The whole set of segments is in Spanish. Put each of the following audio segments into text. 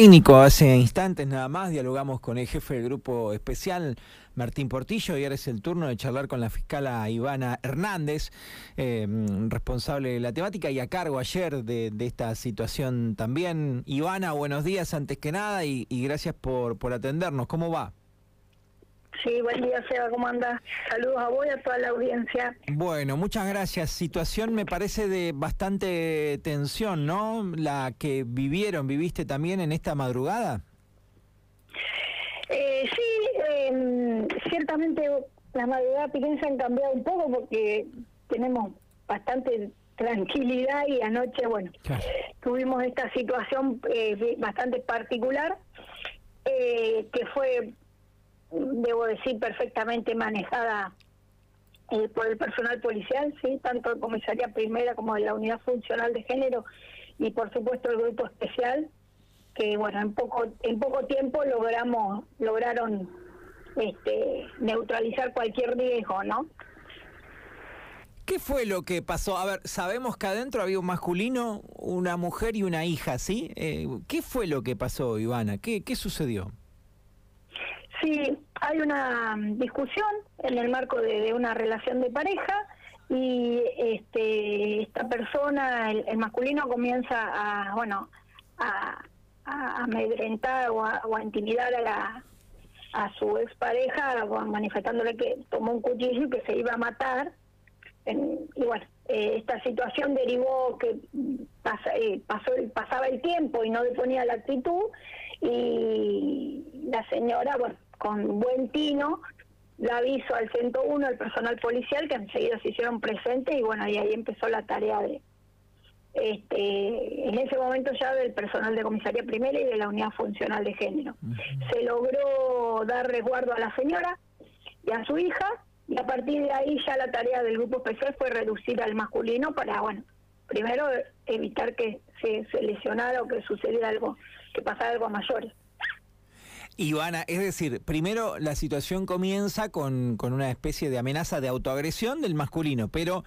técnico. Hace instantes nada más dialogamos con el jefe del grupo especial, Martín Portillo, y ahora es el turno de charlar con la fiscala Ivana Hernández, eh, responsable de la temática y a cargo ayer de, esta situación también. Ivana, buenos días antes que nada y, gracias por atendernos. ¿Cómo va? Sí, buen día, Seba, ¿cómo andas? Saludos a vos y a toda la audiencia. Bueno, muchas gracias. Situación me parece de bastante tensión, ¿no? La que vivieron, viviste también en esta madrugada. Eh, sí, em, ciertamente las madrugadas piquense han cambiado un poco porque tenemos bastante tranquilidad y anoche, bueno, tuvimos esta situación eh, bastante particular eh, que fue debo decir, perfectamente manejada eh, por el personal policial, sí, tanto de comisaría primera como de la unidad funcional de género y por supuesto el grupo especial, que bueno, en poco en poco tiempo logramos lograron este neutralizar cualquier riesgo, ¿no? ¿Qué fue lo que pasó? A ver, sabemos que adentro había un masculino, una mujer y una hija, ¿sí? Eh, ¿Qué fue lo que pasó, Ivana? ¿Qué, qué sucedió? Sí, hay una discusión en el marco de, una relación de pareja y este, esta persona, el, masculino, comienza a, bueno, a, amedrentar o a, intimidar a la a su expareja manifestándole que tomó un cuchillo y que se iba a matar. y bueno, eh, esta situación derivó que pasa, eh, pasó, pasaba el tiempo y no deponía la actitud y la señora, bueno, con buen tino, la aviso al 101, al personal policial, que enseguida se hicieron presentes y bueno, y ahí empezó la tarea de, este, en ese momento ya del personal de comisaría primera y de la unidad funcional de género. Se logró dar resguardo a la señora y a su hija y a partir de ahí ya la tarea del grupo especial fue reducir al masculino para, bueno, primero evitar que se, se lesionara o que sucediera algo, que pasara algo a mayores. Ivana, es decir, primero la situación comienza con, con una especie de amenaza de autoagresión del masculino, pero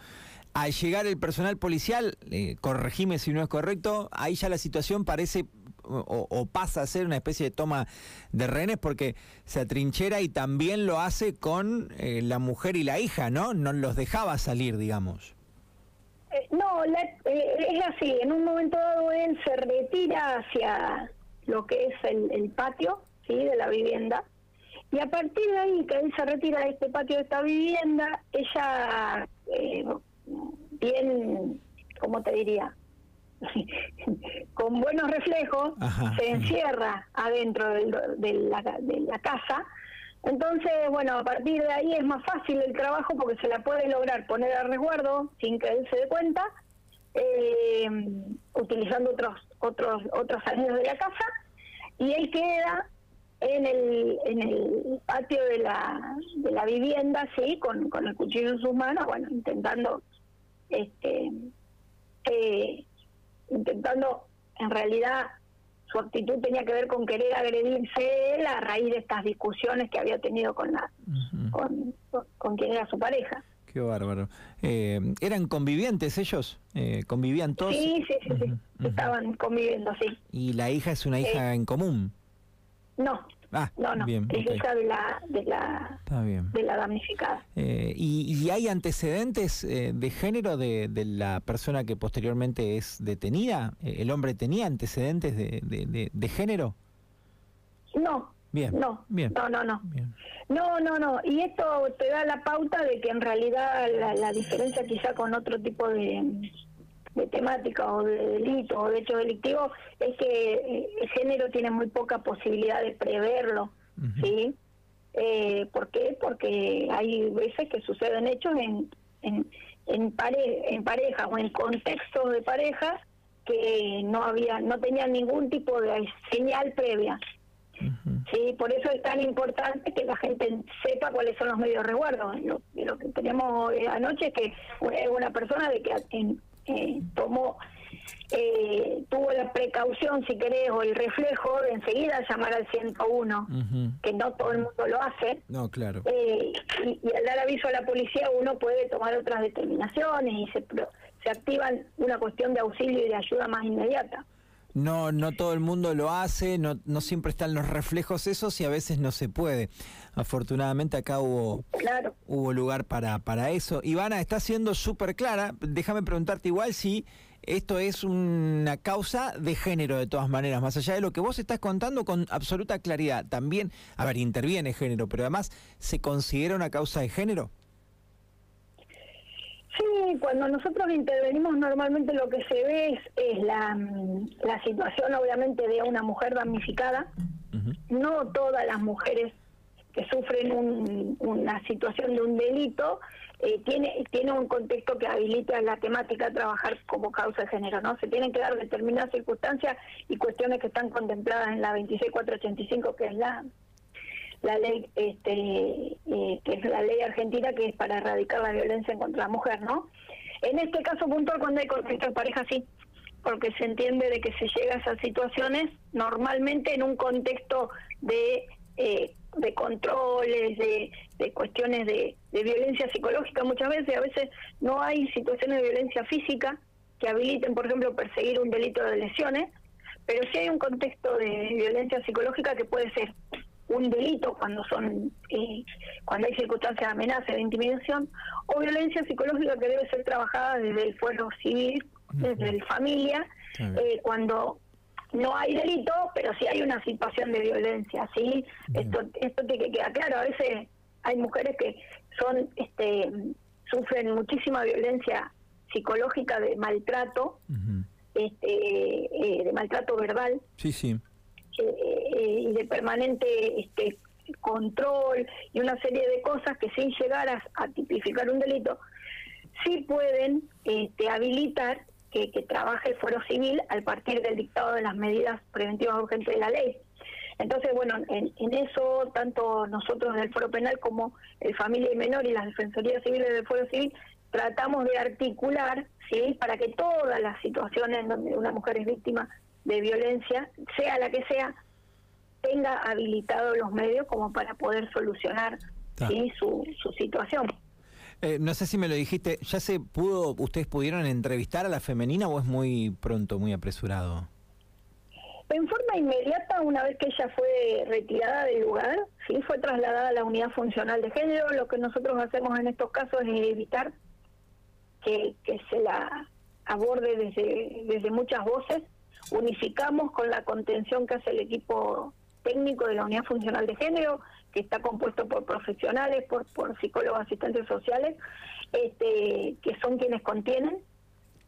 al llegar el personal policial, eh, corregime si no es correcto, ahí ya la situación parece o, pasa a ser una especie de toma de rehenes porque se atrinchera y también lo hace con eh, la mujer y la hija, ¿no? No los dejaba salir, digamos. Eh, no, es así, en un momento dado él se retira hacia lo que es el patio ¿sí? de la vivienda. Y a partir de ahí, que él se retira de este patio de esta vivienda, ella, eh, bien, ¿cómo te diría? con buenos reflejos, se encierra adentro de, la, de la casa. Entonces, bueno, a partir de ahí es más fácil el trabajo porque se la puede lograr poner a resguardo sin que él se dé cuenta, eh, utilizando otros otros otros salidos de la casa, y él queda en el, en el patio de la, de la vivienda, sí, con, con el cuchillo en sus manos, bueno, intentando, este, eh, intentando, en realidad, su actitud tenía que ver con querer agredirse él a raíz de estas discusiones que había tenido con la, con, con, quien era su pareja. Qué bárbaro. Eh, ¿Eran convivientes ellos? Eh, ¿Convivían todos? Sí, sí, sí, estaban conviviendo, sí. ¿Y la hija es una hija en común? No. Ah, no, no. Bien, es hija de la, de la, De la damnificada. Eh, ¿y, hay antecedentes eh, de género de, de, la persona que posteriormente es detenida? Eh, ¿El hombre tenía antecedentes de, de, de género? No. Bien. No, bien. no, no, no. No, no, no. Y esto te da la pauta de que en realidad la, la diferencia quizá con otro tipo de, de temática o de delito o de hecho delictivo es que eh, el género tiene muy poca posibilidad de preverlo, ¿sí? Eh, ¿Por qué? Porque hay veces que suceden hechos en, en, en, pare, en pareja o en contextos de pareja que no había no tenían ningún tipo de señal previa. Sí, por eso es tan importante que la gente sepa cuáles son los medios de resguardo. Lo, lo que tenemos anoche es que una persona de que en, eh, tomó eh, tuvo la precaución, si querés, o el reflejo de enseguida llamar al 101, que no todo el mundo lo hace. No, claro. Eh, y, al dar aviso a la policía uno puede tomar otras determinaciones y se, se activan una cuestión de auxilio y de ayuda más inmediata. No, no todo el mundo lo hace, no, no siempre están los reflejos esos y a veces no se puede. Afortunadamente acá hubo, hubo lugar para, para eso. Ivana, está siendo súper clara. Déjame preguntarte igual si esto es una causa de género de todas maneras, más allá de lo que vos estás contando con absoluta claridad. También, a ver, interviene género, pero además, ¿se considera una causa de género? Cuando nosotros intervenimos normalmente lo que se ve es, la, la, situación obviamente de una mujer damnificada. No todas las mujeres que sufren una situación de un delito eh, tiene tiene un contexto que habilita la temática a trabajar como causa de género, ¿no? Se tienen que dar determinadas circunstancias y cuestiones que están contempladas en la 26485, que es la la ley este eh, que es la ley argentina que es para erradicar la violencia contra la mujer, ¿no? En este caso puntual cuando hay conflicto de pareja sí, porque se entiende de que se llega a esas situaciones normalmente en un contexto de eh, de controles, de, de cuestiones de, de, violencia psicológica muchas veces, a veces no hay situaciones de violencia física que habiliten, por ejemplo, perseguir un delito de lesiones, pero sí hay un contexto de violencia psicológica que puede ser un delito cuando son eh, cuando hay circunstancias de amenaza, de intimidación, o violencia psicológica que debe ser trabajada desde el fuero civil, desde la familia, eh, cuando no hay delito, pero sí hay una situación de violencia, ¿sí? Esto, esto tiene que quedar claro. A veces hay mujeres que son, este, sufren muchísima violencia psicológica de maltrato, este, eh, de maltrato verbal. Sí, sí. Eh, y de permanente este, control y una serie de cosas que sin llegar a, tipificar un delito, sí pueden este, habilitar que, trabaje el fuero civil al partir del dictado de las medidas preventivas urgentes de la ley. Entonces, bueno, en, eso, tanto nosotros del Foro Penal como el Familia y Menor y las Defensorías Civiles del Foro Civil tratamos de articular, ¿sí? Para que todas las situaciones en donde una mujer es víctima de violencia, sea la que sea, tenga habilitados los medios como para poder solucionar ¿sí? su, su situación. Eh, no sé si me lo dijiste, ¿ya se pudo, ustedes pudieron entrevistar a la femenina o es muy pronto, muy apresurado? En forma inmediata, una vez que ella fue retirada del lugar, sí, fue trasladada a la unidad funcional de género. Lo que nosotros hacemos en estos casos es evitar que, que se la aborde desde, desde muchas voces. Unificamos con la contención que hace el equipo técnico de la unidad funcional de género, que está compuesto por profesionales, por, por psicólogos asistentes sociales, este, que son quienes contienen,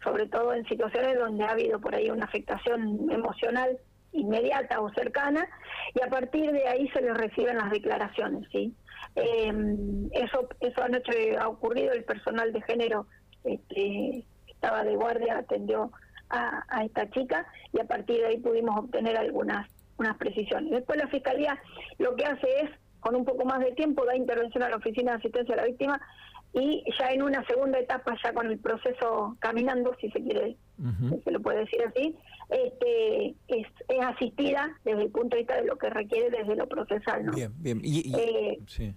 sobre todo en situaciones donde ha habido por ahí una afectación emocional inmediata o cercana, y a partir de ahí se les reciben las declaraciones, ¿sí? Em, eso, eso anoche ha ocurrido, el personal de género este, estaba de guardia, atendió a, a esta chica, y a partir de ahí pudimos obtener algunas unas precisiones. Después la Fiscalía lo que hace es, con un poco más de tiempo, da intervención a la Oficina de Asistencia a la Víctima y ya en una segunda etapa, ya con el proceso caminando, si se quiere, se lo puede decir así, este, es, asistida desde el punto de vista de lo que requiere desde lo procesal. ¿no? Bien, bien. Y, eh, sí.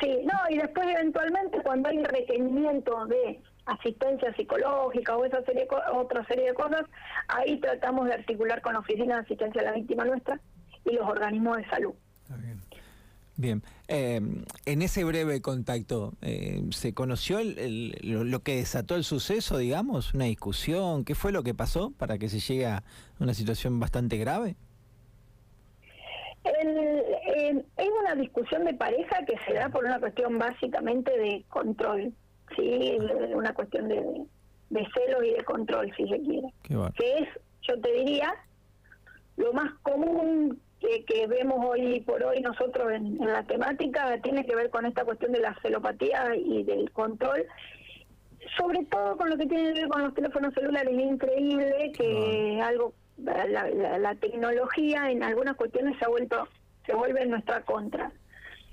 sí, no, y después eventualmente cuando hay requerimiento de asistencia psicológica o esa serie otra serie de cosas, ahí tratamos de articular con la Oficina de Asistencia a la Víctima Nuestra y los organismos de salud. bien. Bien, eh, en ese breve contacto, eh, ¿se conoció lo, que desató el suceso, digamos? ¿Una discusión? ¿Qué fue lo que pasó para que se llegue a una situación bastante grave? es una discusión de pareja que se da por una cuestión básicamente de control sí, una cuestión de, de celos y de control, si se quiere. Que es, yo te diría, lo más común que, que vemos hoy por hoy nosotros en, la temática tiene que ver con esta cuestión de la celopatía y del control, sobre todo con lo que tiene que ver con los teléfonos celulares. Es increíble que algo, la, la, tecnología en algunas cuestiones se ha vuelto, se vuelve en nuestra contra.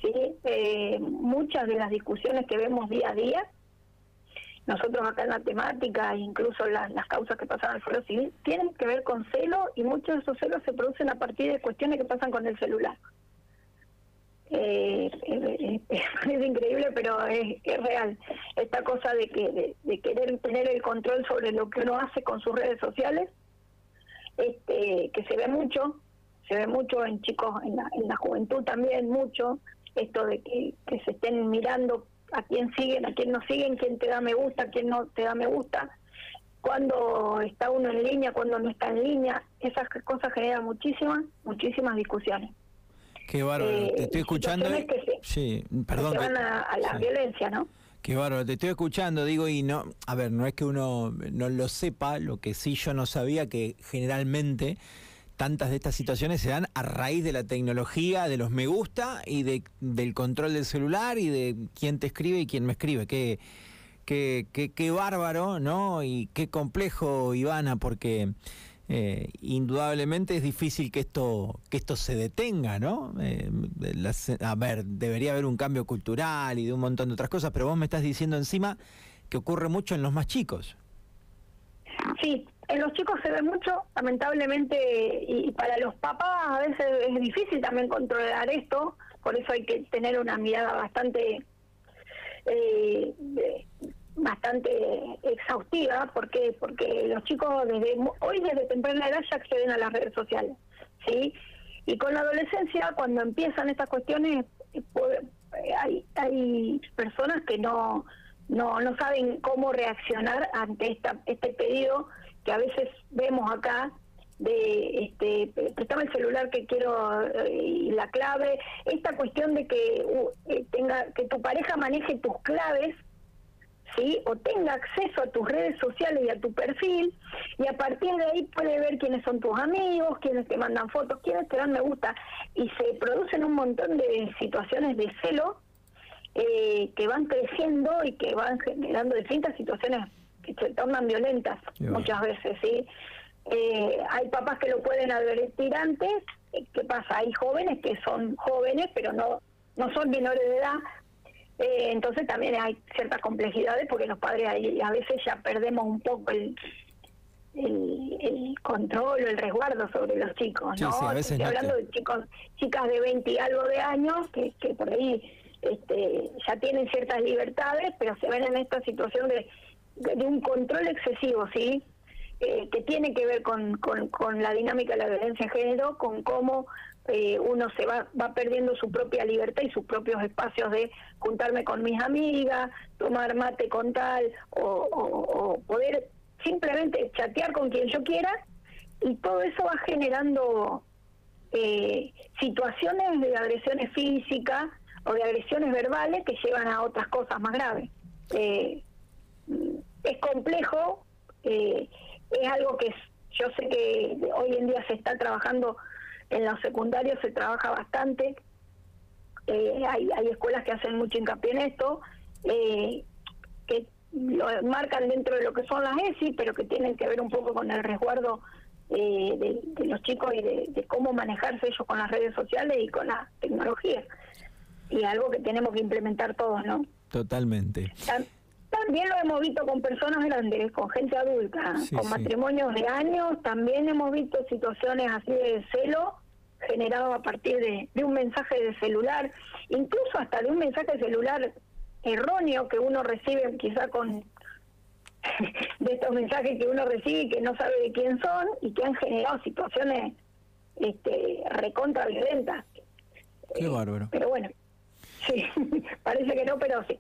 ¿sí? Eh, muchas de las discusiones que vemos día a día nosotros acá en la temática, incluso las, causas que pasan al foro civil, tienen que ver con celo y muchos de esos celos se producen a partir de cuestiones que pasan con el celular. Eh, es, increíble, pero es, real. Esta cosa de, que, de, querer tener el control sobre lo que uno hace con sus redes sociales, este, que se ve mucho, se ve mucho en chicos, en la, en la juventud también mucho, esto de que, que se estén mirando a quién siguen, a quién no siguen, quién te da me gusta, a quién no te da me gusta, cuando está uno en línea, cuando no está en línea, esas cosas generan muchísimas, muchísimas discusiones. Qué bárbaro, Eh, te estoy escuchando. que se- sí, perdón. que van a, a la sí. violencia, ¿no? Qué bárbaro, te estoy escuchando, digo, y no, a ver, no es que uno no lo sepa, lo que sí yo no sabía que generalmente tantas de estas situaciones se dan a raíz de la tecnología, de los me gusta y de, del control del celular y de quién te escribe y quién me escribe. Qué, qué, qué, qué bárbaro, ¿no? Y qué complejo, Ivana, porque eh, indudablemente es difícil que esto que esto se detenga, ¿no? Eh, a ver, debería haber un cambio cultural y de un montón de otras cosas, pero vos me estás diciendo encima que ocurre mucho en los más chicos. Sí, en los chicos se ve mucho, lamentablemente, y para los papás a veces es difícil también controlar esto, por eso hay que tener una mirada bastante eh, bastante exhaustiva, porque porque los chicos desde hoy desde temprana edad ya acceden a las redes sociales, sí, y con la adolescencia cuando empiezan estas cuestiones eh, eh, hay hay personas que no no no saben cómo reaccionar ante esta este pedido que a veces vemos acá de este prestame el celular que quiero eh, y la clave esta cuestión de que uh, eh, tenga que tu pareja maneje tus claves ¿sí? o tenga acceso a tus redes sociales y a tu perfil y a partir de ahí puede ver quiénes son tus amigos, quiénes te mandan fotos, quiénes te dan me gusta y se producen un montón de situaciones de celo eh, que van creciendo y que van generando distintas situaciones que se tornan violentas bueno. muchas veces, ¿sí? Eh, hay papás que lo pueden advertir antes, eh, ¿qué pasa? Hay jóvenes que son jóvenes, pero no, no son menores de edad, eh, entonces también hay ciertas complejidades porque los padres ahí a veces ya perdemos un poco el, el, el control o el resguardo sobre los chicos, ¿no? sí, a veces Estoy no te- hablando de chicos, chicas de 20 y algo de años que, que por ahí este, ya tienen ciertas libertades, pero se ven en esta situación de, de, un control excesivo, ¿sí? Eh, que tiene que ver con, con, la dinámica de la violencia de género, con cómo eh, uno se va, va perdiendo su propia libertad y sus propios espacios de juntarme con mis amigas, tomar mate con tal, o, o- poder simplemente chatear con quien yo quiera, y todo eso va generando eh, situaciones de agresiones físicas o de agresiones verbales que llevan a otras cosas más graves. Eh, es complejo, eh, es algo que yo sé que hoy en día se está trabajando en los secundarios, se trabaja bastante, eh, hay, hay escuelas que hacen mucho hincapié en esto, eh, que lo marcan dentro de lo que son las ESI, pero que tienen que ver un poco con el resguardo eh, de, de los chicos y de, de cómo manejarse ellos con las redes sociales y con la tecnología. Y algo que tenemos que implementar todos, ¿no? Totalmente. También lo hemos visto con personas grandes, con gente adulta, Sí, con sí. matrimonios de años. También hemos visto situaciones así de celo generado a partir de, de un mensaje de celular, incluso hasta de un mensaje celular erróneo que uno recibe quizá con de estos mensajes que uno recibe y que no sabe de quién son y que han generado situaciones este, recontra violentas. Qué bárbaro. Pero bueno, sí, parece que no, pero sí.